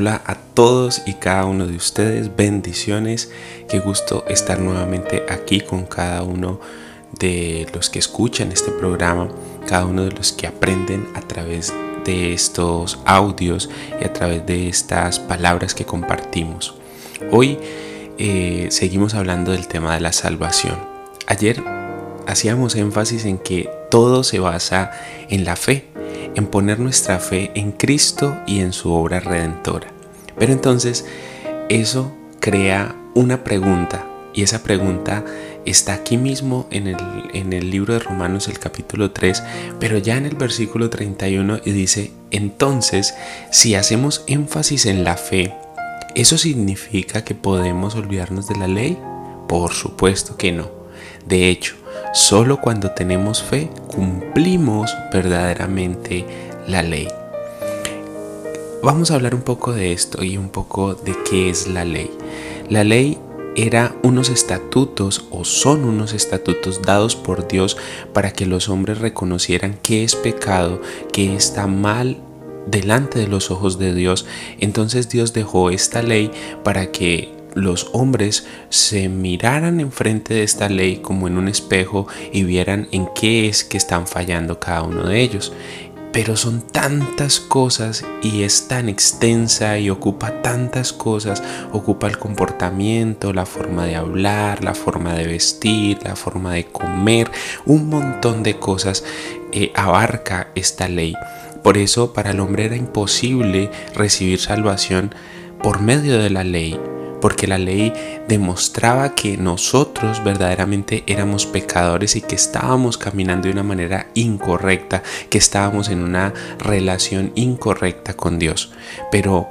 Hola a todos y cada uno de ustedes, bendiciones, qué gusto estar nuevamente aquí con cada uno de los que escuchan este programa, cada uno de los que aprenden a través de estos audios y a través de estas palabras que compartimos. Hoy eh, seguimos hablando del tema de la salvación. Ayer hacíamos énfasis en que todo se basa en la fe, en poner nuestra fe en Cristo y en su obra redentora. Pero entonces eso crea una pregunta y esa pregunta está aquí mismo en el, en el, libro de Romanos el capítulo 3, pero ya en el versículo 31 y dice, entonces, si hacemos énfasis en la fe, ¿eso significa que podemos olvidarnos de la ley? Por supuesto que no. De hecho, solo cuando tenemos fe cumplimos verdaderamente la ley. Vamos a hablar un poco de esto y un poco de qué es la ley. La ley era unos estatutos o son unos estatutos dados por Dios para que los hombres reconocieran qué es pecado, qué está mal delante de los ojos de Dios. Entonces Dios dejó esta ley para que los hombres se miraran enfrente de esta ley como en un espejo y vieran en qué es que están fallando cada uno de ellos. Pero son tantas cosas y es tan extensa y ocupa tantas cosas, ocupa el comportamiento, la forma de hablar, la forma de vestir, la forma de comer, un montón de cosas eh, abarca esta ley. Por eso para el hombre era imposible recibir salvación por medio de la ley porque la ley demostraba que nosotros verdaderamente éramos pecadores y que estábamos caminando de una manera incorrecta, que estábamos en una relación incorrecta con Dios. Pero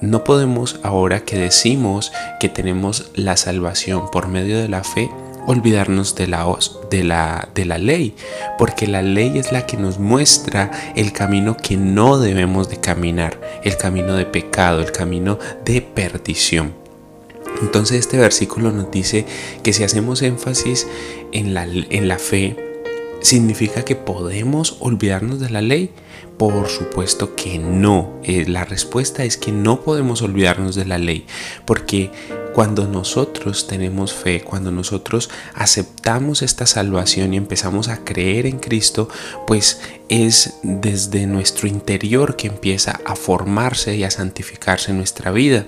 no podemos ahora que decimos que tenemos la salvación por medio de la fe, olvidarnos de la, de, la, de la ley, porque la ley es la que nos muestra el camino que no debemos de caminar, el camino de pecado, el camino de perdición. Entonces este versículo nos dice que si hacemos énfasis en la, en la fe, ¿significa que podemos olvidarnos de la ley? Por supuesto que no. Eh, la respuesta es que no podemos olvidarnos de la ley, porque cuando nosotros tenemos fe, cuando nosotros aceptamos esta salvación y empezamos a creer en Cristo, pues es desde nuestro interior que empieza a formarse y a santificarse nuestra vida.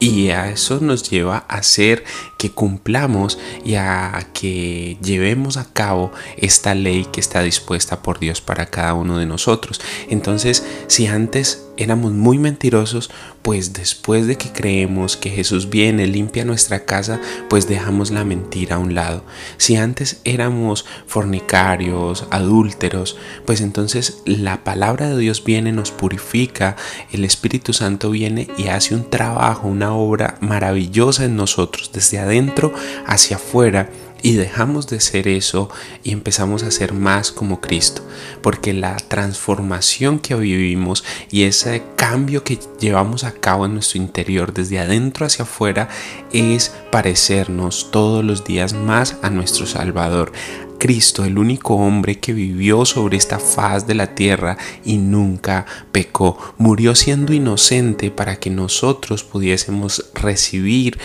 Y a eso nos lleva a hacer que cumplamos y a que llevemos a cabo esta ley que está dispuesta por Dios para cada uno de nosotros. Entonces, si antes éramos muy mentirosos, pues después de que creemos que Jesús viene, limpia nuestra casa, pues dejamos la mentira a un lado. Si antes éramos fornicarios, adúlteros, pues entonces la palabra de Dios viene, nos purifica, el Espíritu Santo viene y hace un trabajo, una obra maravillosa en nosotros, desde adentro hacia afuera y dejamos de ser eso y empezamos a ser más como Cristo, porque la transformación que vivimos y ese cambio que llevamos a cabo en nuestro interior desde adentro hacia afuera es parecernos todos los días más a nuestro Salvador. Cristo, el único hombre que vivió sobre esta faz de la tierra y nunca pecó, murió siendo inocente para que nosotros pudiésemos recibir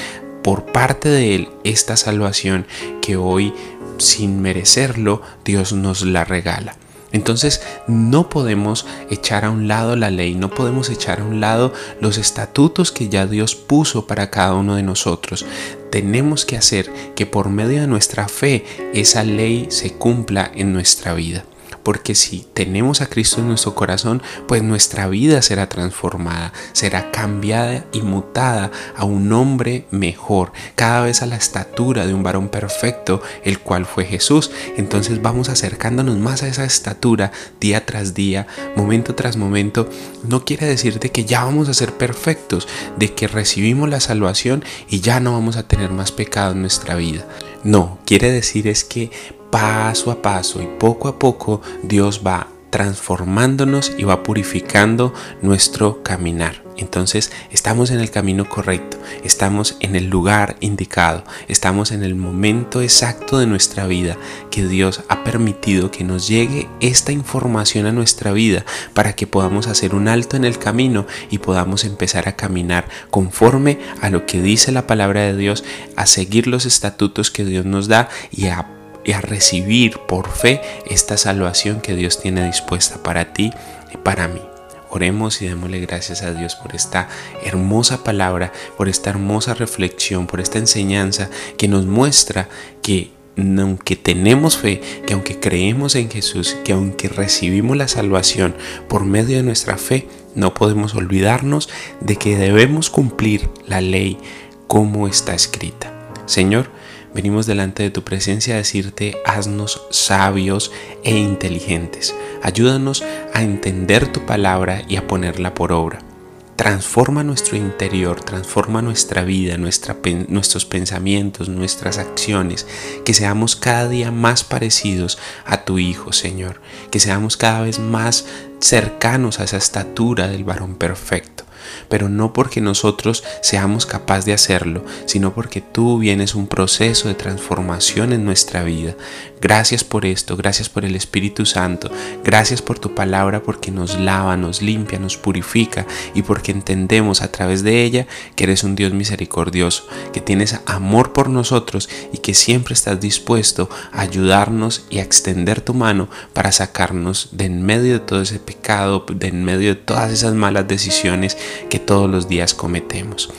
por parte de Él esta salvación que hoy, sin merecerlo, Dios nos la regala. Entonces no podemos echar a un lado la ley, no podemos echar a un lado los estatutos que ya Dios puso para cada uno de nosotros. Tenemos que hacer que por medio de nuestra fe esa ley se cumpla en nuestra vida. Porque si tenemos a Cristo en nuestro corazón, pues nuestra vida será transformada, será cambiada y mutada a un hombre mejor, cada vez a la estatura de un varón perfecto, el cual fue Jesús. Entonces vamos acercándonos más a esa estatura día tras día, momento tras momento. No quiere decir de que ya vamos a ser perfectos, de que recibimos la salvación y ya no vamos a tener más pecado en nuestra vida. No, quiere decir es que paso a paso y poco a poco Dios va transformándonos y va purificando nuestro caminar. Entonces estamos en el camino correcto, estamos en el lugar indicado, estamos en el momento exacto de nuestra vida que Dios ha permitido que nos llegue esta información a nuestra vida para que podamos hacer un alto en el camino y podamos empezar a caminar conforme a lo que dice la palabra de Dios, a seguir los estatutos que Dios nos da y a y a recibir por fe esta salvación que Dios tiene dispuesta para ti y para mí. Oremos y démosle gracias a Dios por esta hermosa palabra, por esta hermosa reflexión, por esta enseñanza que nos muestra que aunque tenemos fe, que aunque creemos en Jesús, que aunque recibimos la salvación por medio de nuestra fe, no podemos olvidarnos de que debemos cumplir la ley como está escrita. Señor, venimos delante de tu presencia a decirte, haznos sabios e inteligentes. Ayúdanos a entender tu palabra y a ponerla por obra. Transforma nuestro interior, transforma nuestra vida, nuestros pensamientos, nuestras acciones, que seamos cada día más parecidos a tu Hijo, Señor, que seamos cada vez más cercanos a esa estatura del varón perfecto pero no porque nosotros seamos capaces de hacerlo, sino porque tú vienes un proceso de transformación en nuestra vida. Gracias por esto, gracias por el Espíritu Santo, gracias por tu palabra porque nos lava, nos limpia, nos purifica y porque entendemos a través de ella que eres un Dios misericordioso, que tienes amor por nosotros y que siempre estás dispuesto a ayudarnos y a extender tu mano para sacarnos de en medio de todo ese pecado, de en medio de todas esas malas decisiones que todos los días cometemos.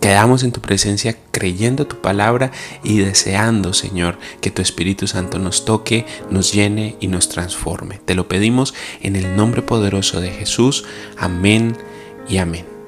Quedamos en tu presencia creyendo tu palabra y deseando, Señor, que tu Espíritu Santo nos toque, nos llene y nos transforme. Te lo pedimos en el nombre poderoso de Jesús. Amén y amén.